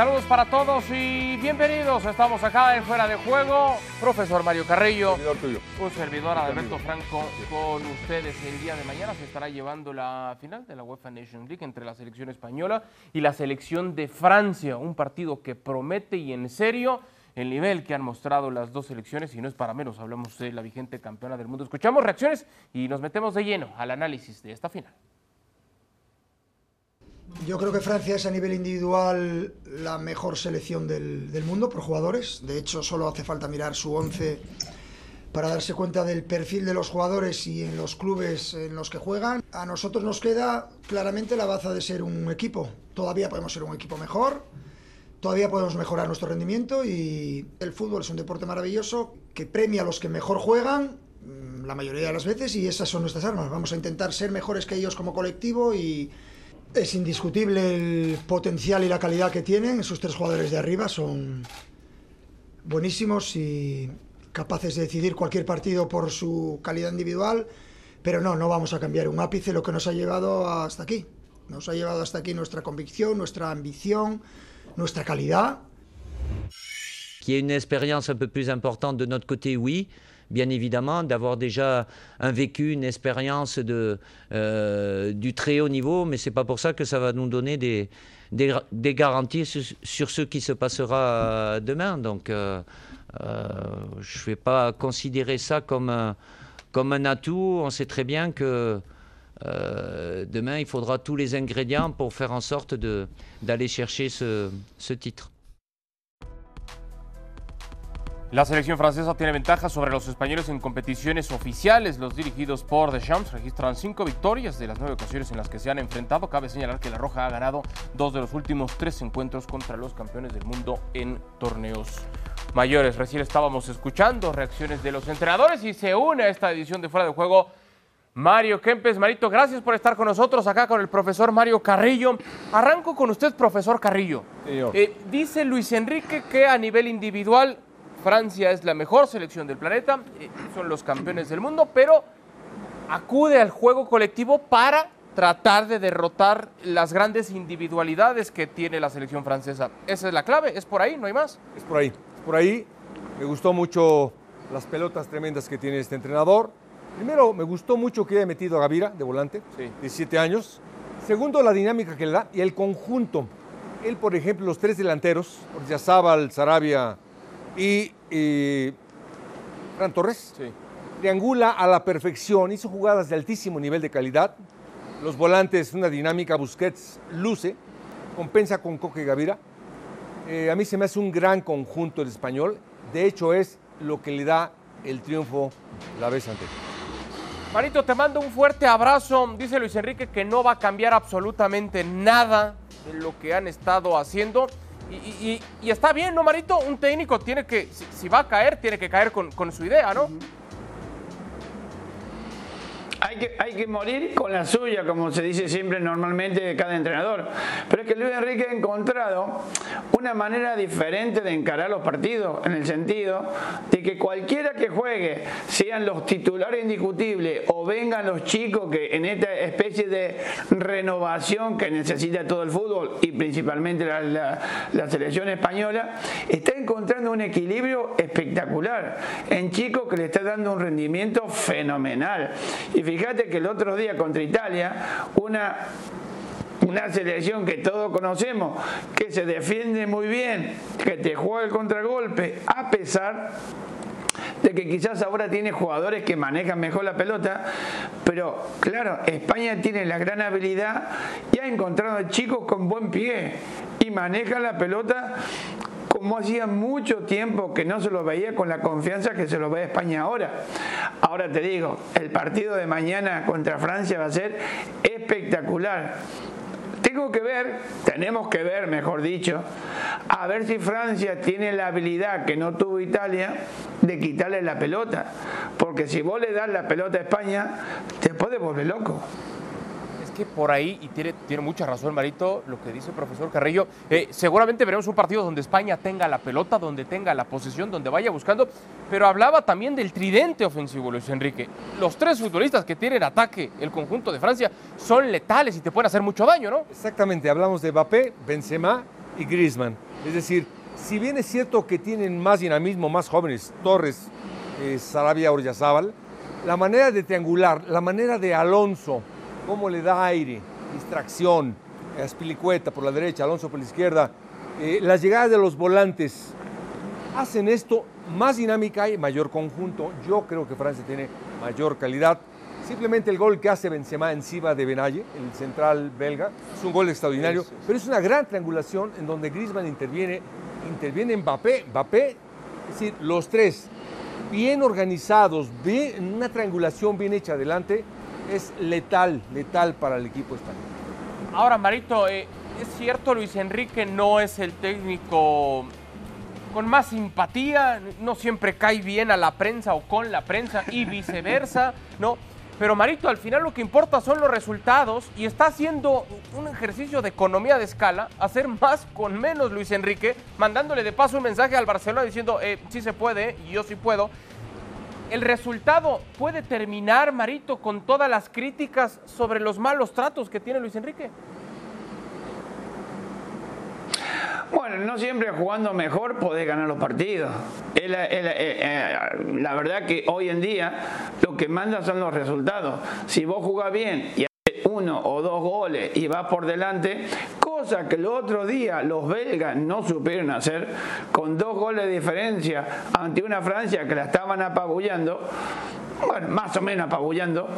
Saludos para todos y bienvenidos. Estamos acá en Fuera de Juego. Profesor Mario Carrillo. Servidor tuyo. Un servidor Alberto Franco con ustedes. El día de mañana se estará llevando la final de la UEFA Nations League entre la selección española y la selección de Francia. Un partido que promete y en serio el nivel que han mostrado las dos selecciones y no es para menos. Hablamos de la vigente campeona del mundo. Escuchamos reacciones y nos metemos de lleno al análisis de esta final. Yo creo que Francia es a nivel individual la mejor selección del, del mundo por jugadores. De hecho, solo hace falta mirar su 11 para darse cuenta del perfil de los jugadores y en los clubes en los que juegan. A nosotros nos queda claramente la baza de ser un equipo. Todavía podemos ser un equipo mejor, todavía podemos mejorar nuestro rendimiento y el fútbol es un deporte maravilloso que premia a los que mejor juegan mm, la mayoría de las veces y esas son nuestras armas. Vamos a intentar ser mejores que ellos como colectivo y es indiscutible el potencial y la calidad que tienen. Esos tres jugadores de arriba son buenísimos y capaces de decidir cualquier partido por su calidad individual. Pero no, no vamos a cambiar un ápice lo que nos ha llevado hasta aquí. Nos ha llevado hasta aquí nuestra convicción, nuestra ambición, nuestra calidad. Qu'il y une expérience un peu plus importante de notre côté, oui. Bien évidemment, d'avoir déjà un vécu, une expérience euh, du très haut niveau, mais c'est pas pour ça que ça va nous donner des, garanties sur, ce qui se passera euh, demain. Donc, euh, je ne vais pas considérer ça comme un, atout. On sait très bien que demain, il faudra tous les ingrédients pour faire en sorte d'aller chercher ce titre. La selección francesa tiene ventaja sobre los españoles en competiciones oficiales. Los dirigidos por Deschamps registran cinco victorias de las nueve ocasiones en las que se han enfrentado. Cabe señalar que La Roja ha ganado dos de los últimos tres encuentros contra los campeones del mundo en torneos mayores. Recién estábamos escuchando reacciones de los entrenadores y se une a esta edición de Fuera de Juego Mario Kempes. Marito, gracias por estar con nosotros acá con el profesor Mario Carrillo. Arranco con usted, profesor Carrillo. Eh, dice Luis Enrique que a nivel individual Francia es la mejor selección del planeta, eh, son los campeones del mundo, pero acude al juego colectivo para tratar de derrotar las grandes individualidades que tiene la selección francesa. Esa es la clave, es por ahí, no hay más. Es por ahí, es por ahí. Me gustó mucho las pelotas tremendas que tiene este entrenador. Primero, me gustó mucho que haya metido a Gavira de volante, Sí. 17 años. Segundo, la dinámica que le da y el conjunto. Él, por ejemplo, los tres delanteros, Ordiazábal, Sarabia y, y Fran Torres, Sí. triangula a la perfección, hizo jugadas de altísimo nivel de calidad. Los volantes, una dinámica, Busquets luce, compensa con Coque y Gavira. Eh, a mí se me hace un gran conjunto el español. De hecho, es lo que le da el triunfo la vez anterior. Marito, te mando un fuerte abrazo. Dice Luis Enrique que no va a cambiar absolutamente nada de lo que han estado haciendo. Y, y- está bien, ¿no, Marito? Un técnico tiene que, si, va a caer, tiene que caer con su idea, ¿no? Hay que, hay que morir con la suya, como se dice siempre normalmente de cada entrenador. Pero es que Luis Enrique ha encontrado una manera diferente de encarar los partidos, en el sentido de que cualquiera que juegue, sean los titulares indiscutibles o vengan los chicos que en esta especie de renovación que necesita todo el fútbol y principalmente la, la- la selección española, está encontrando un equilibrio espectacular en chicos que le está dando un rendimiento fenomenal. Y fíjate que el otro día contra Italia, una una selección que todos conocemos, que se defiende muy bien, que te juega el contragolpe, a pesar de que quizás ahora tiene jugadores que manejan mejor la pelota, pero claro, España tiene la gran habilidad y ha encontrado chicos con buen pie y manejan la pelota como hacía mucho tiempo que no se lo veía con la confianza que se lo ve España ahora. Ahora te digo, el partido de mañana contra Francia va a ser espectacular. Tengo que ver, tenemos que ver, mejor dicho, a ver si Francia tiene la habilidad que no tuvo Italia de quitarle la pelota. Porque si vos le das la pelota a España, te puede volver loco. Que por ahí, y tiene, tiene mucha razón Marito, lo que dice el profesor Carrillo, eh, seguramente veremos un partido donde España tenga la pelota, donde tenga la posesión, donde vaya buscando, pero hablaba también del tridente ofensivo Luis Enrique. Los tres futbolistas que tienen ataque, el conjunto de Francia, son letales y te pueden hacer mucho daño, ¿no? Exactamente, hablamos de Mbappé, Benzema y Griezmann. Es decir, si bien es cierto que tienen más dinamismo, más jóvenes, Torres, eh, Sarabia, Oryazábal, la manera de triangular, la manera de Alonso, cómo le da aire, distracción, Aspilicueta por la derecha, Alonso por la izquierda, eh, las llegadas de los volantes, hacen esto más dinámica y mayor conjunto. Yo creo que Francia tiene mayor calidad. Simplemente el gol que hace Benzema encima de Benalle, el central belga, es un gol extraordinario, pero es una gran triangulación en donde Griezmann interviene, interviene Mbappé, Mbappé, es decir, los tres bien organizados, bien, una triangulación bien hecha adelante, es letal, letal para el equipo español. Ahora, Marito, eh, es cierto, Luis Enrique no es el técnico con más simpatía, no siempre cae bien a la prensa o con la prensa y viceversa, ¿no? Pero Marito, al final lo que importa son los resultados y está haciendo un ejercicio de economía de escala, hacer más con menos Luis Enrique, mandándole de paso un mensaje al Barcelona diciendo, eh, sí se puede y yo sí puedo. El resultado puede terminar, Marito, con todas las críticas sobre los malos tratos que tiene Luis Enrique. Bueno, no siempre jugando mejor podés ganar los partidos. Eh, eh, la verdad que hoy en día lo que manda son los resultados. Si vos jugás bien y uno o dos goles y vas por delante, cosa que el otro día los belgas no supieron hacer, con dos goles de diferencia ante una Francia que la estaban apabullando, bueno, más o menos apabullando,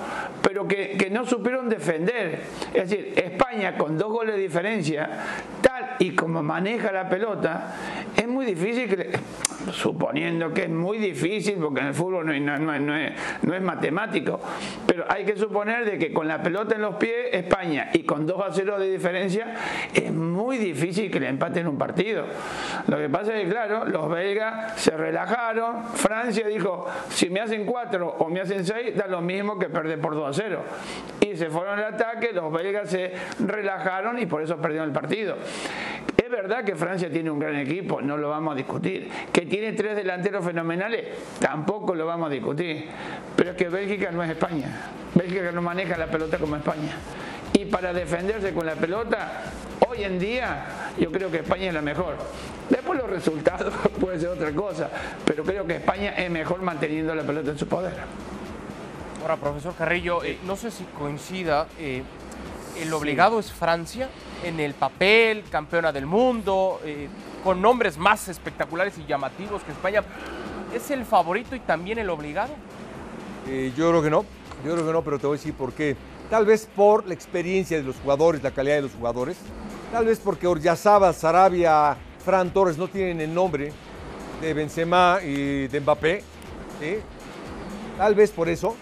pero que, que, no supieron defender. Es decir, España con dos goles de diferencia, tal y como maneja la pelota, muy difícil que, suponiendo que es muy difícil, porque en el fútbol no, es, no, es, matemático, pero hay que suponer de que con la pelota en los pies, España, y con 2 a 0 de diferencia, es muy difícil que le empaten un partido. Lo que pasa es que, claro, los belgas se relajaron, Francia dijo, si me hacen 4 o me hacen 6, da lo mismo que perder por 2 a 0. Y se fueron al ataque, los belgas se relajaron y por eso perdieron el partido. Verdad que Francia tiene un gran equipo, no lo vamos a discutir. Que tiene tres delanteros fenomenales, tampoco lo vamos a discutir. Pero es que Bélgica no es España. Bélgica no maneja la pelota como España. Y para defenderse con la pelota, hoy en día yo creo que España es la mejor. Después los resultados puede ser otra cosa, pero creo que España es mejor manteniendo la pelota en su poder. Ahora, profesor Carrillo, eh, no sé si coincida, eh, el obligado es Francia en el papel, campeona del mundo, eh, con nombres más espectaculares y llamativos que España. ¿Es el favorito y también el obligado? Eh, yo creo que no, yo creo que no, pero te voy a decir por qué. Tal vez por la experiencia de los jugadores, la calidad de los jugadores. Tal vez porque Oryazábal, Sarabia, Fran Torres no tienen el nombre de Benzema y de Mbappé. Tal vez por eso.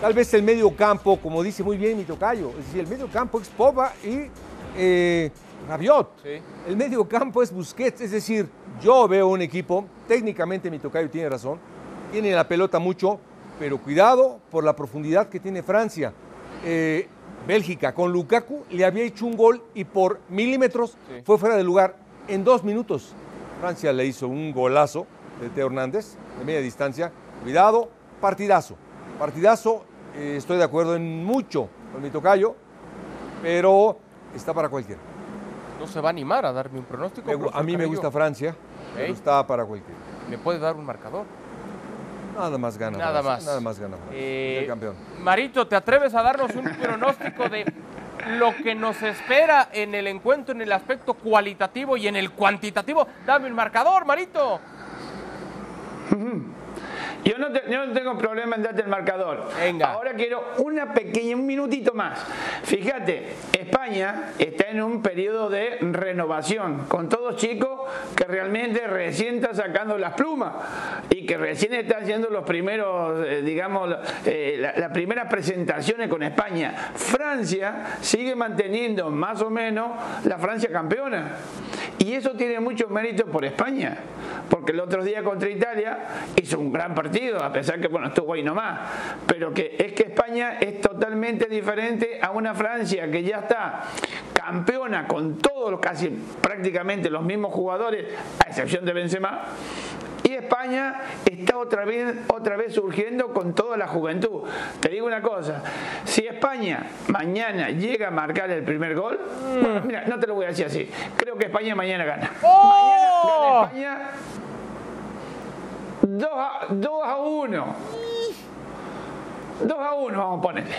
Tal vez el medio campo, como dice muy bien mi tocayo, es decir, el medio campo es Poba y eh, Rabiot. Sí. El medio campo es Busquets, es decir, yo veo un equipo, técnicamente mi tocayo tiene razón, tiene la pelota mucho, pero cuidado por la profundidad que tiene Francia. Eh, Bélgica con Lukaku le había hecho un gol y por milímetros Sí. fue fuera de lugar en dos minutos. Francia le hizo un golazo de Teo Hernández de media distancia. Cuidado, partidazo. Partidazo, eh, estoy de acuerdo en mucho con mi tocayo, pero está para cualquiera. No se va a animar a darme un pronóstico. Me a mí me gusta Francia, pero está para cualquiera. ¿Me puede dar un marcador? Nada más gana. Nada Francia, más. Nada más gana. Francia. Eh, El campeón. Marito, ¿te atreves a darnos un pronóstico de lo que nos espera en el encuentro en el aspecto cualitativo y en el cuantitativo? Dame un marcador, Marito. Yo no, te- yo no tengo problema en darte el marcador. Venga. Ahora quiero una pequeña, un minutito más. Fíjate, España está en un periodo de renovación, con todos chicos que realmente recién están sacando las plumas y que recién están haciendo los primeros, eh, digamos, eh, la- las primeras presentaciones con España. Francia sigue manteniendo más o menos la Francia campeona. Y eso tiene mucho mérito por España, porque el otro día contra Italia hizo un gran partido, a pesar que bueno, estuvo ahí nomás, pero que es que España es totalmente diferente a una Francia que ya está campeona con todos, casi prácticamente los mismos jugadores, a excepción de Benzema, Y España está otra vez, otra vez surgiendo con toda la juventud. Te digo una cosa, si España mañana llega a marcar el primer gol, mira, no te lo voy a decir así, creo que España mañana gana. ¡Oh! Mañana gana España 2 a, 2 a 1. 2 a 1 vamos a ponerle.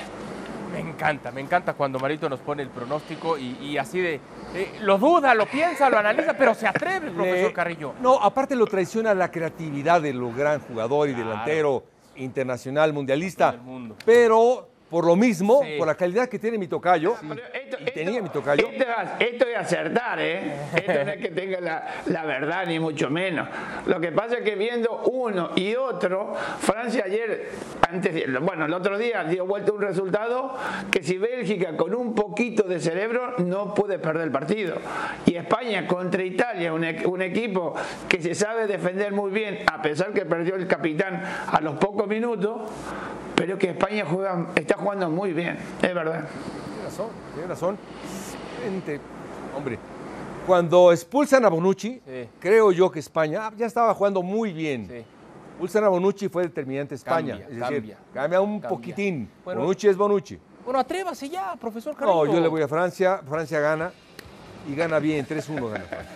Me encanta, me encanta cuando Marito nos pone el pronóstico y, y así de. eh, lo duda, lo piensa, lo analiza, pero se atreve el profesor Le- Carrillo. No, aparte lo traiciona la creatividad de lo gran jugador y Claro. delantero internacional, mundialista. Mundo. Pero por lo mismo, Sí. por la calidad que tiene mi tocayo, Pero esto- y tenía esto- mi tocayo, Esto, es- acertar, ¿eh? Esto no es que tenga la, la verdad, ni mucho menos. Lo que pasa es que viendo uno y otro, Francia ayer, antes, bueno, el otro día dio vuelta un resultado que si Bélgica con un poquito de cerebro no puede perder el partido. Y España contra Italia, un, un equipo que se sabe defender muy bien, a pesar que perdió el capitán a los pocos minutos, pero que España juega, está jugando muy bien, es verdad. Tiene razón, tiene razón. Gente, hombre, cuando expulsan a Bonucci, Sí. creo yo que España ah, ya estaba jugando muy bien. Sí. Expulsan a Bonucci fue determinante España. Cambia, es decir, cambia, cambia un cambia. poquitín. Bueno, Bonucci es Bonucci. Bueno, atrévase ya, profesor Carrillo. No, yo le voy a Francia, Francia gana y gana bien, 3-1 gana Francia.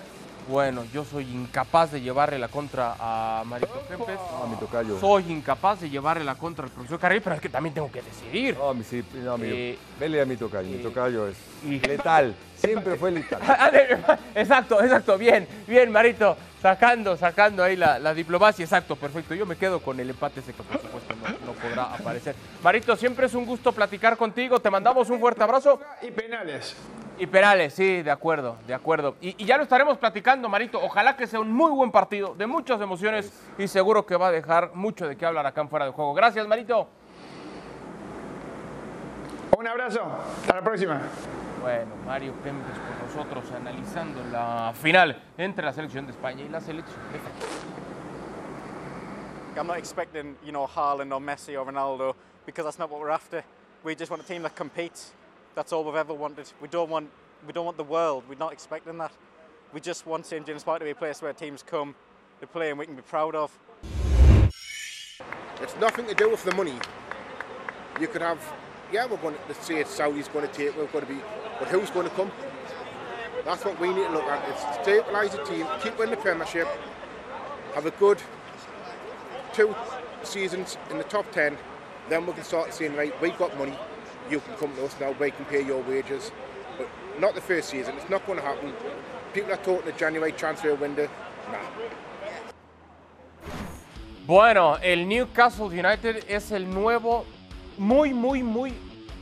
Bueno, yo soy incapaz de llevarle la contra a Marito Kempes. No, mi tocayo. Soy incapaz de llevarle la contra al profesor Carrillo, pero es que también tengo que decidir. No, mi, sí, no, mi, Eh, vele a mi tocayo, mi eh, tocayo es y- letal, siempre fue letal. exacto, exacto, bien, bien, Marito, sacando, sacando ahí la, la diplomacia, exacto, perfecto. Yo me quedo con el empate ese que por supuesto no, no podrá aparecer. Marito, siempre es un gusto platicar contigo, te mandamos un fuerte abrazo. Y penales. Y Perales, sí, de acuerdo, de acuerdo. Y, y ya lo estaremos platicando, Marito. Ojalá que sea un muy buen partido, de muchas emociones y seguro que va a dejar mucho de qué hablar acá en fuera de juego. Gracias, Marito. Un abrazo. Hasta la próxima. Bueno, Mario Kempes con nosotros analizando la final entre la selección de España y la selección de. I'm not expecting, you know, Haaland or Messi or Ronaldo because that's not what we're after. We just want a team that competes. That's all we've ever wanted. We don't want, we don't want the world. We're not expecting that. We just want St James Park to be a place where teams come, they play, and we can be proud of. It's nothing to do with the money. You could have, yeah, we're going to say it's Saudi's going to take, we're going to be, but who's going to come? That's what we need to look at. It's stabilise the team, keep winning the Premiership, have a good two seasons in the top ten. Then we can start saying, right, we've got money, you can come to us now, we can pay your wages. But not the first season. It's not going to happen. People are talking the January transfer window. Nah. Bueno, el Newcastle United es el nuevo, muy, muy, muy,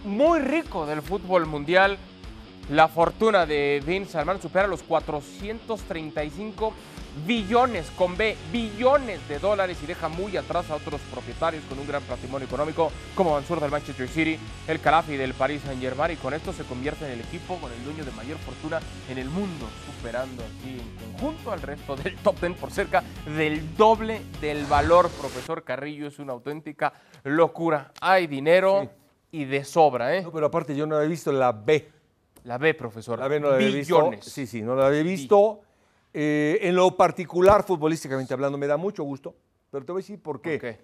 muy rico del fútbol mundial. La fortuna de Vince Salman supera los 435 billones, con B, billones de dólares y deja muy atrás a otros propietarios con un gran patrimonio económico como Mansur del Manchester City, el Calafi del Paris Saint Germain y con esto se convierte en el equipo con el dueño de mayor fortuna en el mundo, superando aquí en conjunto al resto del top 10 por cerca del doble del valor. Profesor Carrillo, es una auténtica locura. Hay dinero y de sobra, ¿eh? No, pero aparte yo no había visto la B. La B, profesor. La B no la había Billones. visto. Sí, sí, no la había visto. Eh, en lo particular, futbolísticamente hablando, me da mucho gusto. Pero te voy a decir por qué. ¿Por qué?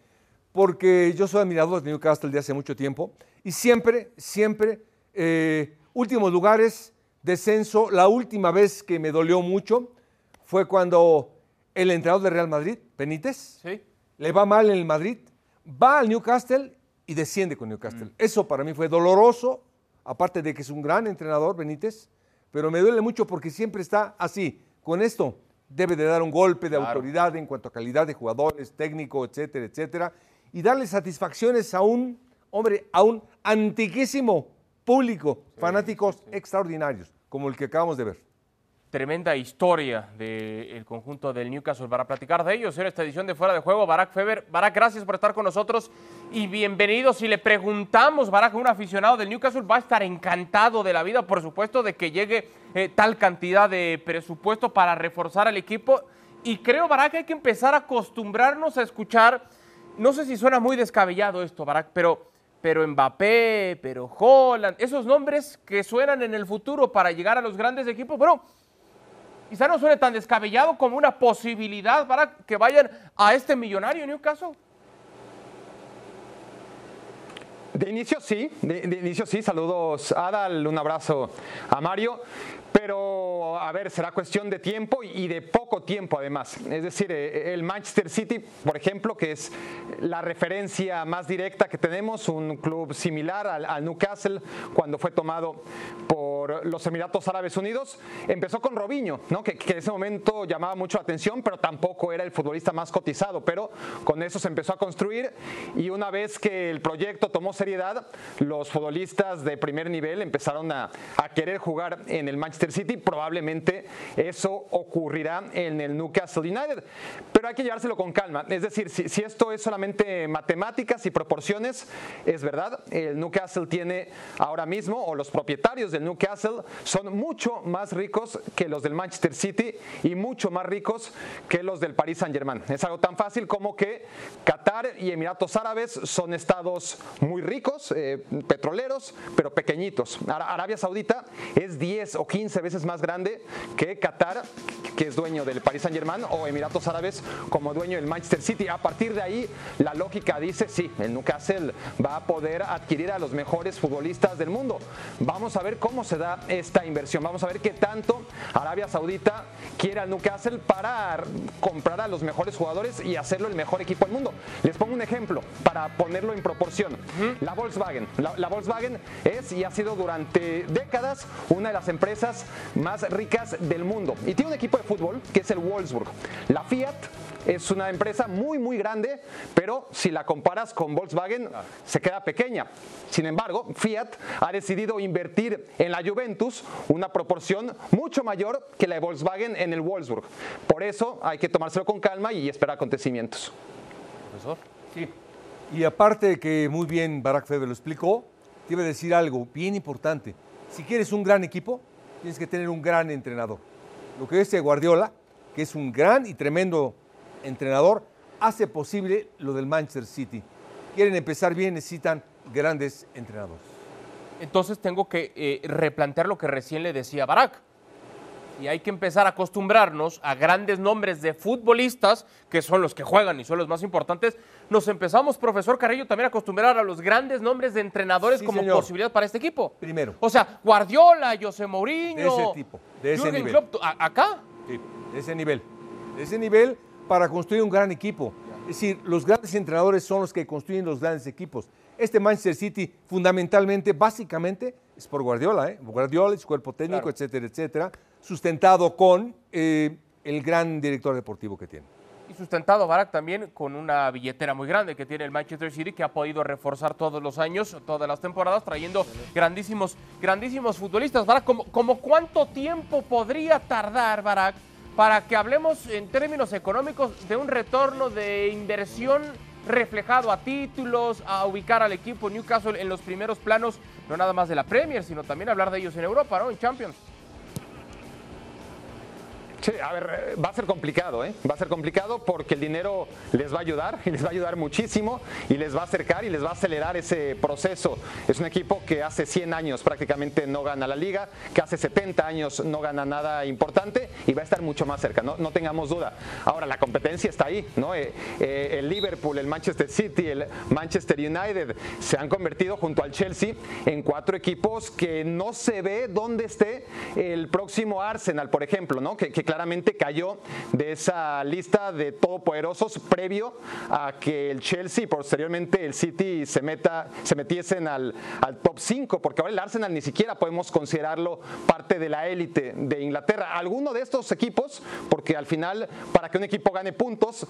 Porque yo soy admirador de Newcastle de hace mucho tiempo. Y siempre, siempre, eh, últimos lugares, descenso. La última vez que me dolió mucho fue cuando el entrenador de Real Madrid, Benítez, Sí. le va mal en el Madrid, va al Newcastle y desciende con Newcastle. Mm. Eso para mí fue doloroso, aparte de que es un gran entrenador, Benítez, pero me duele mucho porque siempre está así. Con esto debe de dar un golpe de Claro. autoridad en cuanto a calidad de jugadores, técnico, etcétera, etcétera, y darle satisfacciones a un, hombre, a un antiquísimo público, fanáticos extraordinarios, como el que acabamos de ver. Tremenda historia del conjunto del Newcastle para platicar de ellos en esta edición de Fuera de Juego. Barak Feber, Barak, gracias por estar con nosotros y bienvenido. Si le preguntamos, Barak, a un aficionado del Newcastle, va a estar encantado de la vida, por supuesto, de que llegue eh, tal cantidad de presupuesto para reforzar al equipo. Y creo, Barak, que hay que empezar a acostumbrarnos a escuchar, no sé si suena muy descabellado esto, Barak, pero, pero Mbappé, pero Holland, esos nombres que suenan en el futuro para llegar a los grandes equipos, bueno quizá no suene tan descabellado como una posibilidad para que vayan a este millonario Newcastle. De inicio sí, de, inicio sí. Saludos Adal, un abrazo a Mario. Pero, a ver, será cuestión de tiempo y de poco tiempo además. Es decir, eh, el Manchester City, por ejemplo, que es la referencia más directa que tenemos, un club similar al Newcastle cuando fue tomado por los Emiratos Árabes Unidos, empezó con Robinho, ¿no? que, que en ese momento llamaba mucho la atención, pero tampoco era el futbolista más cotizado. Pero con eso se empezó a construir y una vez que el proyecto tomó seriedad, los futbolistas de primer nivel empezaron a, a querer jugar en el Manchester City, probablemente eso ocurrirá en el Newcastle United. Pero hay que llevárselo con calma. Es decir, si, si, esto es solamente matemáticas y proporciones, es verdad. El Newcastle tiene ahora mismo, o los propietarios del Newcastle, son mucho más ricos que los del Manchester City y mucho más ricos que los del Paris Saint Germain. Es algo tan fácil como que Qatar y Emiratos Árabes son estados muy ricos, eh, petroleros, pero pequeñitos. Arabia Saudita es 10 o 15 veces más grande que Qatar, que es dueño del Paris Saint Germain, o Emiratos Árabes como dueño del Manchester City. A partir de ahí, la lógica dice, sí, el Newcastle va a poder adquirir a los mejores futbolistas del mundo. Vamos a ver cómo se da esta inversión. Vamos a ver qué tanto Arabia Saudita quiere al Newcastle para comprar a los mejores jugadores y hacerlo el mejor equipo del mundo. Les pongo un ejemplo para ponerlo en proporción. La Volkswagen. La, la Volkswagen es y ha sido durante décadas una de las empresas más ricas del mundo. Y tiene un equipo de fútbol que es el Wolfsburg. La Fiat es una empresa muy, muy grande, pero si la comparas con Volkswagen, se queda pequeña. Sin embargo, Fiat ha decidido invertir en la Juventus una proporción mucho mayor que la de Volkswagen en el Wolfsburg. Por eso hay que tomárselo con calma y esperar acontecimientos. Profesor. Sí. Y aparte de que muy bien Barack Feber lo explicó, te iba a decir algo bien importante. Si quieres un gran equipo, tienes que tener un gran entrenador. Lo que es Guardiola, que es un gran y tremendo entrenador, hace posible lo del Manchester City. Quieren empezar bien, necesitan grandes entrenadores. Entonces tengo que eh, replantear lo que recién le decía Barack. Y hay que empezar a acostumbrarnos a grandes nombres de futbolistas, que son los que juegan y son los más importantes. Nos empezamos, profesor Carrillo, también a acostumbrar a los grandes nombres de entrenadores Sí, como señor. posibilidad para este equipo. Primero. O sea, Guardiola, José Mourinho. De ese tipo, de ese Jürgen nivel. Klopp, acá. Sí, de ese nivel. De ese nivel para construir un gran equipo. Es decir, los grandes entrenadores son los que construyen los grandes equipos. Este Manchester City, fundamentalmente, básicamente, es por Guardiola, ¿eh? Guardiola y su cuerpo técnico, Claro. etcétera, etcétera, sustentado con eh, el gran director deportivo que tiene. Y sustentado Barack también con una billetera muy grande que tiene el Manchester City, que ha podido reforzar todos los años, todas las temporadas, trayendo grandísimos, grandísimos futbolistas. Barack, ¿como, como cuánto tiempo podría tardar, Barack, para que hablemos en términos económicos de un retorno de inversión reflejado a títulos, a ubicar al equipo Newcastle en los primeros planos, no nada más de la Premier, sino también hablar de ellos en Europa, ¿no? En Champions. Sí, a ver, eh, va a ser complicado, ¿eh? Va a ser complicado porque el dinero les va a ayudar y les va a ayudar muchísimo y les va a acercar y les va a acelerar ese proceso. Es un equipo que hace 100 años prácticamente no gana la liga, que hace 70 años no gana nada importante y va a estar mucho más cerca, no, no tengamos duda. Ahora, la competencia está ahí, ¿no? Eh, eh, el Liverpool, el Manchester City, el Manchester United se han convertido junto al Chelsea en cuatro equipos que no se ve dónde esté el próximo Arsenal, por ejemplo, ¿no? Que, claramente cayó de esa lista de todopoderosos previo a que el Chelsea y posteriormente el City se, meta, se metiesen al, al top 5, porque ahora el Arsenal ni siquiera podemos considerarlo parte de la élite de Inglaterra. Alguno de estos equipos, porque al final para que un equipo gane puntos,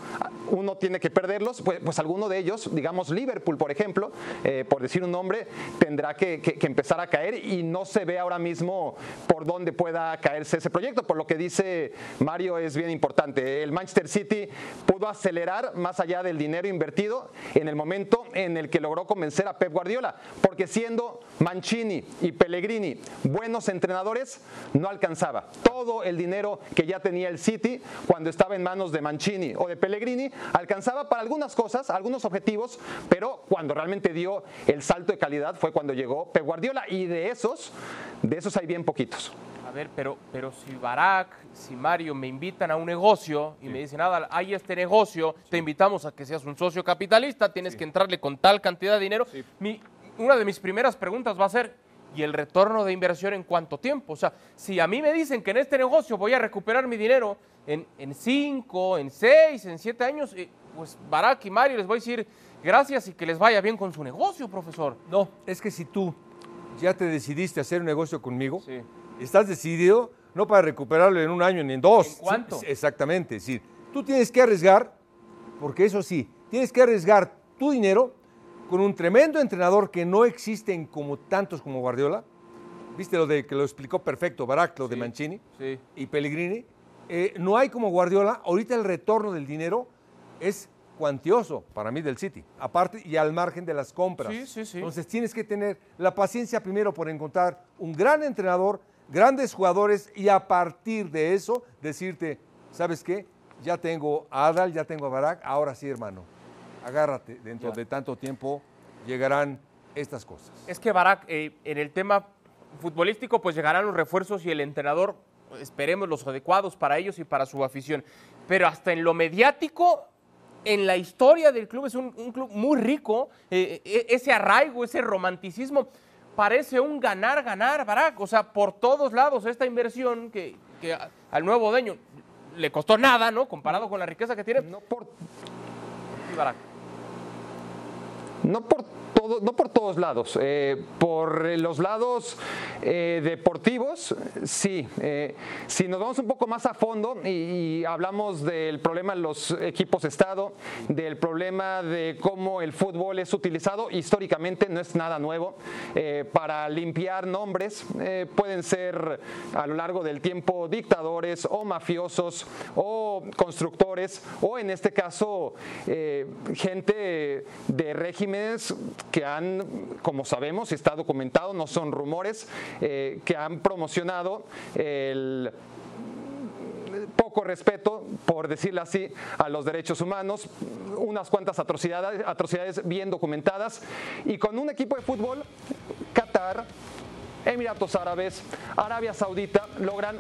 uno tiene que perderlos, pues, pues alguno de ellos, digamos Liverpool, por ejemplo, eh, por decir un nombre, tendrá que, que- que empezar a caer y no se ve ahora mismo por dónde pueda caerse ese proyecto, por lo que dice Mario es bien importante. El Manchester City pudo acelerar más allá del dinero invertido en el momento en el que logró convencer a Pep Guardiola, porque siendo Mancini y Pellegrini buenos entrenadores, no alcanzaba. Todo el dinero que ya tenía el City cuando estaba en manos de Mancini o de Pellegrini alcanzaba para algunas cosas, algunos objetivos, pero cuando realmente dio el salto de calidad fue cuando llegó Pep Guardiola y de esos, de esos hay bien poquitos. A ver, pero, pero si Barack, si Mario me invitan a un negocio y me dicen, Adal, hay este negocio, te invitamos a que seas un socio capitalista, tienes que entrarle con tal cantidad de dinero. Mi- una de mis primeras preguntas va a ser, ¿y el retorno de inversión en cuánto tiempo? O sea, si a mí me dicen que en este negocio voy a recuperar mi dinero en, en cinco, en seis, en siete años, eh, pues Barack y Mario les voy a decir gracias y que les vaya bien con su negocio, profesor. No, es que si tú ya te decidiste a hacer un negocio conmigo, Sí. Estás decidido no para recuperarlo en un año ni en dos. ¿En cuánto? Exactamente. Es decir, tú tienes que arriesgar, porque eso sí, tienes que arriesgar tu dinero con un tremendo entrenador que no existen como tantos como Guardiola. ¿Viste lo de que lo explicó perfecto Barak, lo de Mancini sí. y Pellegrini? Eh, no hay como Guardiola. Ahorita el retorno del dinero es cuantioso para mí del City, aparte y al margen de las compras. Sí, sí, sí. Entonces tienes que tener la paciencia primero por encontrar un gran entrenador, grandes jugadores y a partir de eso decirte, ¿sabes qué? Ya tengo a Adal, ya tengo a Barak, ahora sí, hermano, agárrate, dentro Ya. de tanto tiempo llegarán estas cosas. Es que Barak, eh, en el tema futbolístico, pues llegarán los refuerzos y el entrenador, esperemos los adecuados para ellos y para su afición. Pero hasta en lo mediático, en la historia del club, es un, un club muy rico, eh, eh, ese arraigo, ese romanticismo, parece un ganar-ganar, Barak. O sea, por todos lados, esta inversión que, que a- al nuevo dueño le costó nada, ¿no? Comparado con la riqueza que tiene. No por, Sí, Barak. no por, no por todos lados. eh, por eh, los lados eh, deportivos, sí. si nos vamos un poco más a fondo y, y hablamos del problema de los equipos Estado, del problema de cómo el fútbol es utilizado, históricamente no es nada nuevo. para limpiar nombres, pueden ser a lo largo del tiempo dictadores o mafiosos o constructores o en este caso gente de regímenes que han, como sabemos, está documentado, no son rumores, eh, que han promocionado el poco respeto, por decirlo así, a los derechos humanos, unas cuantas atrocidades, atrocidades bien documentadas, y con un equipo de fútbol, Qatar, Emiratos Árabes, Arabia Saudita, logran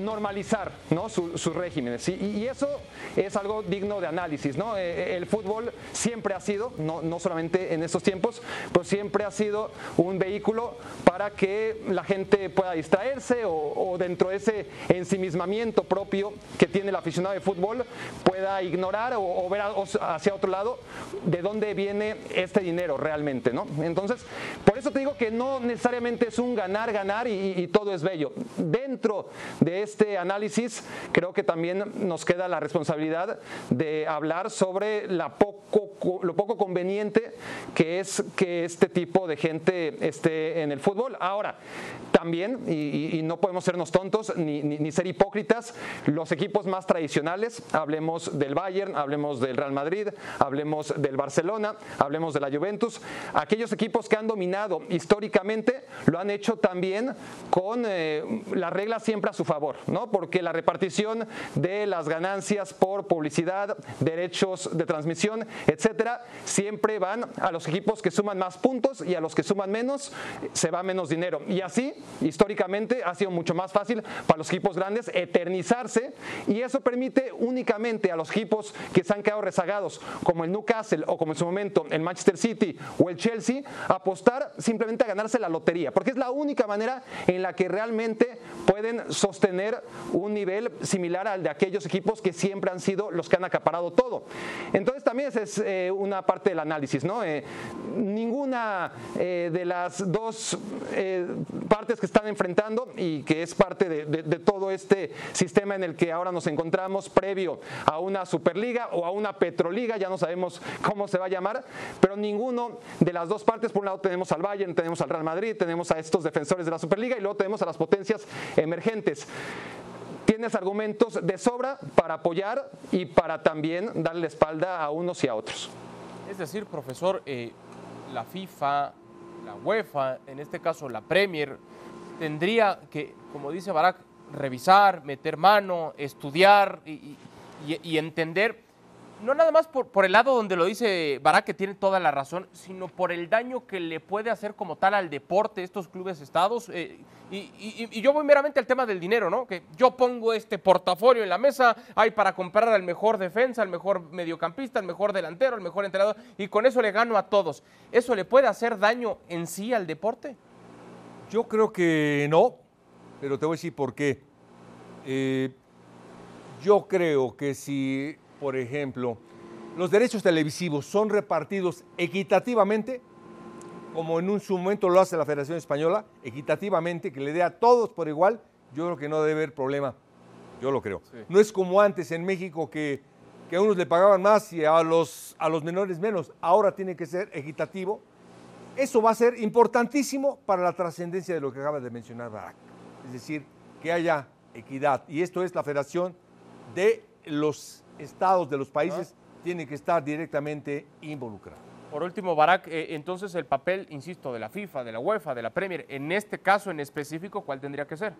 normalizar ¿no? Su- sus regímenes. Y, y eso es algo digno de análisis. ¿no? Eh, El fútbol siempre ha sido, no, no solamente en estos tiempos, pues siempre ha sido un vehículo para que la gente pueda distraerse o, o dentro de ese ensimismamiento propio que tiene el aficionado de fútbol pueda ignorar o, o ver a- o- hacia otro lado de dónde viene este dinero realmente. ¿no? Entonces, por eso te digo que no necesariamente es un ganar, ganar y, y todo es bello. Dentro de este análisis, creo que también nos queda la responsabilidad de hablar sobre la poco, co- lo poco conveniente que es que este tipo de gente esté en el fútbol. Ahora, también, y, no podemos sernos tontos ni- ni ser hipócritas, los equipos más tradicionales, hablemos del Bayern, hablemos del Real Madrid, hablemos del Barcelona, hablemos de la Juventus, aquellos equipos que han dominado históricamente lo han hecho también con eh, las reglas siempre a su favor, ¿no? Porque la repartición de las ganancias por publicidad, derechos de transmisión, etcétera, siempre van a los equipos que suman más puntos y a los que suman menos se va menos dinero. Y así, históricamente, ha sido mucho más fácil para los equipos grandes eternizarse y eso permite únicamente a los equipos que se han quedado rezagados, como el Newcastle o como en su momento el Manchester City o el Chelsea, apostar simplemente a ganarse la lotería, porque es la única manera en la que realmente pueden sostener un nivel similar al de aquellos equipos que siempre han sido los que han acaparado todo. Entonces también esa es eh, una parte del análisis, ¿no? Eh, ninguna eh, de las dos partes que están enfrentando y que es parte de todo este sistema en el que ahora nos encontramos previo a una Superliga o a una Petroliga, ya no sabemos cómo se va a llamar, pero ninguno de las dos partes, por un lado tenemos al Bayern, tenemos al Real Madrid, tenemos a estos defensores de la Superliga y luego tenemos a las potencias emergentes tienes argumentos de sobra para apoyar y para también darle espalda a unos y a otros. Es decir, profesor, eh, la FIFA, la UEFA, en este caso la Premier, tendría que, como dice Barak, revisar, meter mano, estudiar y entender no nada más por, por el lado donde lo dice Barak, que tiene toda la razón, sino por el daño que le puede hacer como tal al deporte estos clubes estados. eh, y, yo voy meramente al tema del dinero, ¿no? Que yo pongo este portafolio en la mesa, hay para comprar al mejor defensa, al mejor mediocampista, al mejor delantero, al mejor entrenador, y con eso le gano a todos. ¿Eso le puede hacer daño en sí al deporte? Yo creo que no, pero te voy a decir por qué. Eh, yo creo que si, por ejemplo, los derechos televisivos son repartidos equitativamente, como en un su momento lo hace la Federación Española, equitativamente, que le dé a todos por igual, yo creo que no debe haber problema. Yo lo creo. No es como antes en México que, que a unos le pagaban más y a los, a los menores menos. Ahora tiene que ser equitativo. Eso va a ser importantísimo para la trascendencia de lo que acaba de mencionar Barak. Es decir, que haya equidad. Y esto es la federación de los estados, de los países, tiene que estar directamente involucrada. Por último, Barak, eh, entonces el papel, insisto, de la FIFA, de la UEFA, de la Premier, en este caso en específico, ¿cuál tendría que ser?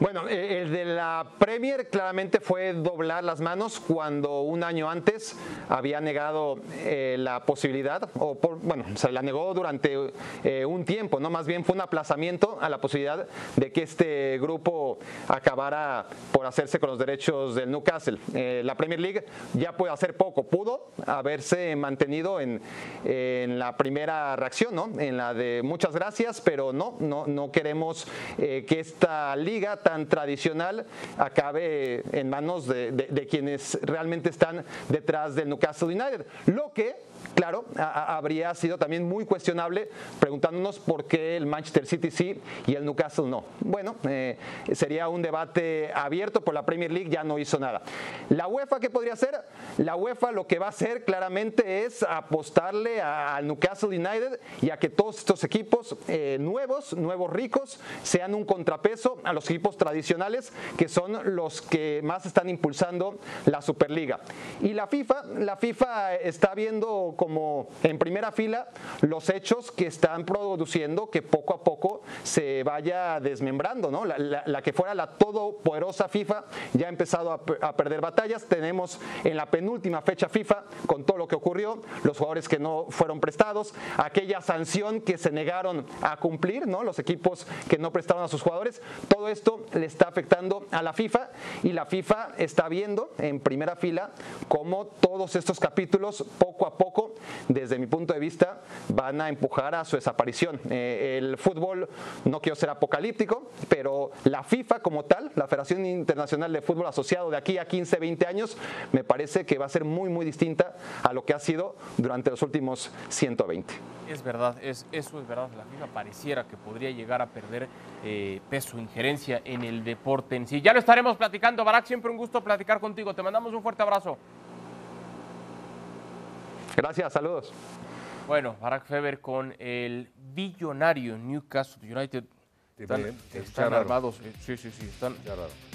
Bueno, eh, el de la Premier claramente fue doblar las manos cuando un año antes había negado eh, la posibilidad, o por- bueno, se la negó durante eh, un tiempo, ¿no? Más bien fue un aplazamiento a la posibilidad de que este grupo acabara por hacerse con los derechos del Newcastle. Eh, la Premier League ya puede hacer poco, pudo haberse mantenido en, en la primera reacción, ¿no? En la de muchas gracias, pero no, no, no queremos que esta liga tan tradicional acabe en manos de, quienes realmente están detrás del Newcastle United. Lo que Claro, habría sido también muy cuestionable preguntándonos por qué el Manchester City sí y el Newcastle no. Bueno, eh, sería un debate abierto, por la Premier League ya no hizo nada. La UEFA, ¿qué podría hacer? La UEFA lo que va a hacer claramente es apostarle al Newcastle United y a que todos estos equipos eh, nuevos, nuevos ricos, sean un contrapeso a los equipos tradicionales que son los que más están impulsando la Superliga. Y la FIFA, la FIFA está viendo como en primera fila los hechos que están produciendo que poco a poco se vaya desmembrando, ¿no? La, que fuera la todopoderosa FIFA ya ha empezado a, a perder batallas. Tenemos en la penúltima fecha FIFA, con todo lo que ocurrió, los jugadores que no fueron prestados, aquella sanción que se negaron a cumplir, ¿no? Los equipos que no prestaron a sus jugadores, todo esto le está afectando a la FIFA y la FIFA está viendo en primera fila cómo todos estos capítulos poco a poco, desde mi punto de vista, van a empujar a su desaparición. Eh, el fútbol, no quiero ser apocalíptico, pero la FIFA como tal, la Federación Internacional de Fútbol Asociado de aquí a 15, 20 años, me parece que va a ser muy, muy distinta a lo que ha sido durante los últimos 120. Es verdad, es, eso es verdad. La FIFA pareciera que podría llegar a perder eh, peso, injerencia en el deporte en sí. Ya lo estaremos platicando, Barak. Siempre un gusto platicar contigo. Te mandamos un fuerte abrazo. Gracias, saludos. Bueno, Barack Feber con el billonario Newcastle United. Están, armados, eh, sí, sí, sí, están,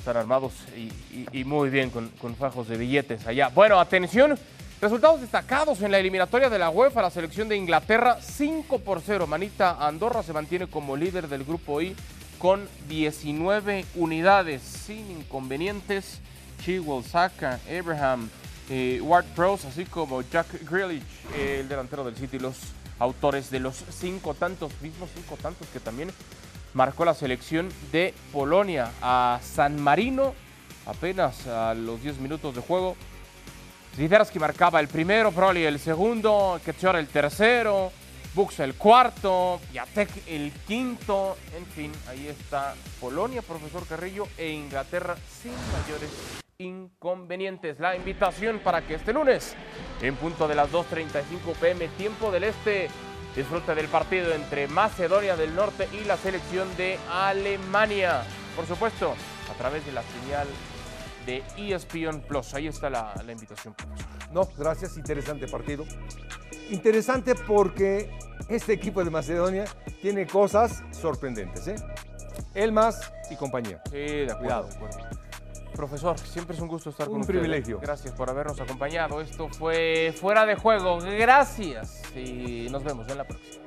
armados y, y- y muy bien con, con fajos de billetes allá. Bueno, atención, resultados destacados en la eliminatoria de la UEFA, la selección de Inglaterra, 5 por 0. Manita Andorra se mantiene como líder del grupo I con 19 unidades, sin inconvenientes. Chilwell, Saka, Abraham, eh, Ward Prowse, así como Jack Grealish, el delantero del City, los autores de los cinco tantos, mismos cinco tantos que también marcó la selección de Polonia a San Marino, apenas a los 10 minutos de juego. Zviderski marcaba el primero, Proli el segundo, Ketchor el tercero, Bux el cuarto, Piatek el quinto. En fin, ahí está Polonia, profesor Carrillo, e Inglaterra sin mayores inconvenientes. La invitación para que este lunes, en punto de las 2.35 pm, tiempo del este, disfrute del partido entre Macedonia del Norte y la selección de Alemania. Por supuesto, a través de la señal de ESPN Plus. Ahí está la, invitación. No, gracias, interesante partido. Interesante porque este equipo de Macedonia tiene cosas sorprendentes, ¿eh? Elmas y compañía. Sí, de acuerdo, Cuidado. de acuerdo. Profesor, siempre es un gusto estar Un con usted. privilegio. Gracias por habernos acompañado. Esto fue Fuera de Juego. Gracias y nos vemos en la próxima.